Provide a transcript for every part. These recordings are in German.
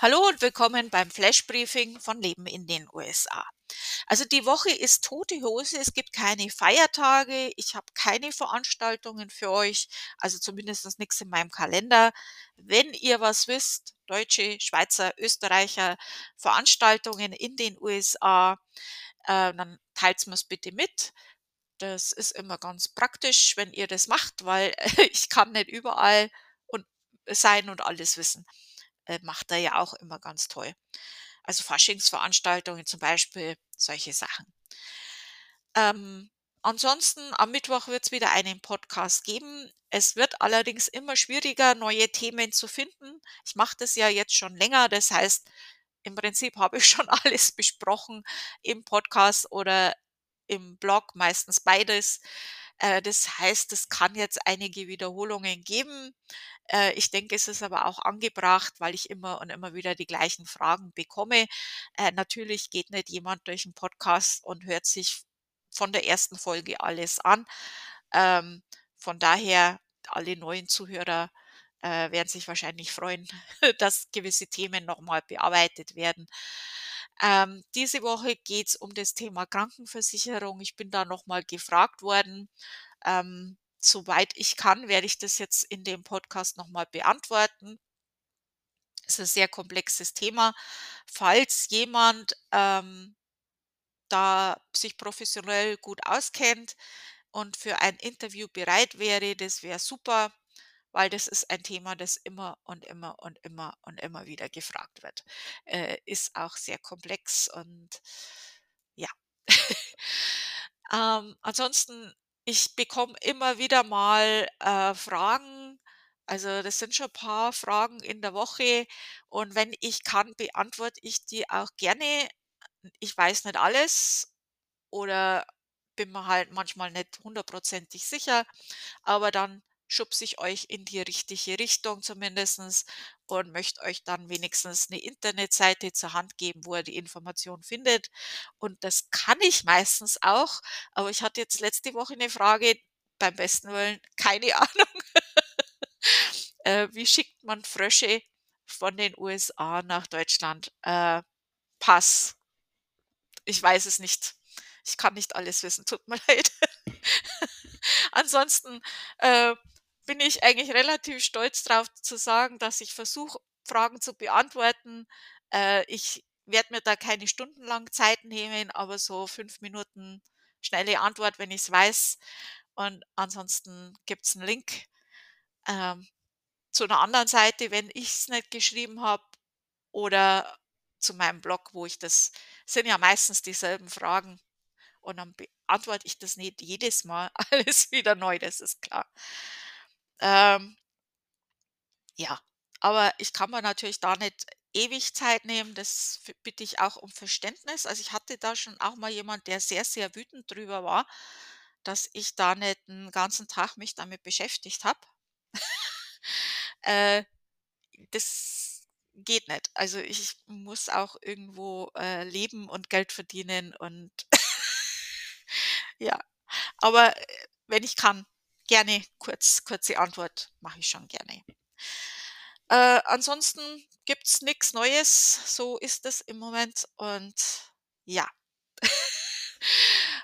Hallo und willkommen beim Flash Briefing von Leben in den USA. Also die Woche ist tote Hose, es gibt keine Feiertage, ich habe keine Veranstaltungen für euch, also zumindest nichts in meinem Kalender. Wenn ihr was wisst, Deutsche, Schweizer, Österreicher, Veranstaltungen in den USA, äh, dann teilt mir es bitte mit. Das ist immer ganz praktisch, wenn ihr das macht, weil ich kann nicht überall und sein und alles wissen äh, macht er ja auch immer ganz toll. Also Faschingsveranstaltungen zum Beispiel, solche Sachen. Ähm, ansonsten am Mittwoch wird es wieder einen Podcast geben. Es wird allerdings immer schwieriger, neue Themen zu finden. Ich mache das ja jetzt schon länger, das heißt, im Prinzip habe ich schon alles besprochen im Podcast oder im Blog, meistens beides. Äh, das heißt, es kann jetzt einige Wiederholungen geben. Äh, ich denke, es ist aber auch angebracht, weil ich immer und immer wieder die gleichen Fragen bekomme. Äh, natürlich geht nicht jemand durch 'n Podcast und hört sich von der ersten Folge alles an. Ähm, von daher, alle neuen Zuhörer, werden sich wahrscheinlich freuen, dass gewisse Themen noch mal bearbeitet werden. Ähm, diese Woche geht's um das Thema Krankenversicherung. Ich bin da noch mal gefragt worden. Ähm, soweit ich kann, werde ich das jetzt in dem Podcast noch mal beantworten. Ist 'n sehr komplexes Thema. Falls jemand, ähm, da sich professionell gut auskennt und für ein Interview bereit wäre, das wäre super, weil das ist ein Thema, das immer und immer und immer und immer wieder gefragt wird. Äh, ist auch sehr komplex und ja. Ähm, ansonsten, ich bekomme immer wieder mal, äh, Fragen. Also, das sind schon paar Fragen in der Woche und wenn ich kann, beantworte ich die auch gerne. Ich weiß nicht alles oder bin mir halt manchmal nicht hundertprozentig sicher, aber dann schubse ich euch in die richtige Richtung zumindestens und möchte euch dann wenigstens 'ne Internetseite zur Hand geben, wo ihr die Information findet. Und das kann ich meistens auch, aber ich hatte jetzt letzte Woche 'ne Frage, beim besten Willen keine Ahnung. Äh, wie schickt man Frösche von den USA nach Deutschland? Äh, Pass. Ich weiß es nicht. Ich kann nicht alles wissen, tut mir leid. Ansonsten, äh, bin ich eigentlich relativ stolz drauf zu sagen, dass ich versuche, Fragen zu beantworten. Äh, ich werde mir da keine stundenlang Zeit nehmen, aber so 5 Minuten schnelle Antwort, wenn ich's weiß. Und ansonsten gibt's 'n Link, ähm, zu 'ner anderen Seite, wenn ich's nicht geschrieben habe oder zu meinem Blog, wo ich das sind ja meistens dieselben Fragen und dann beantworte ich das nicht jedes Mal alles wieder neu, das ist klar. Ähm ja, aber ich kann mir natürlich da nicht ewig Zeit nehmen, das bitte ich auch um Verständnis. Also, ich hatte da schon auch mal jemand, der sehr, sehr wütend drüber war, dass ich da nicht 'n ganzen Tag mich damit beschäftigt habe. Äh, das geht nicht. Also, ich muss auch irgendwo, äh, leben und Geld verdienen und ja, aber, äh, wenn ich kann, gerne kurz kurze Antwort mache ich schon gerne. Äh, ansonsten gibt's nix Neues, so ist es im Moment und ja.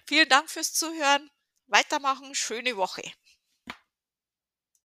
Vielen Dank fürs Zuhören. Weitermachen, schöne Woche.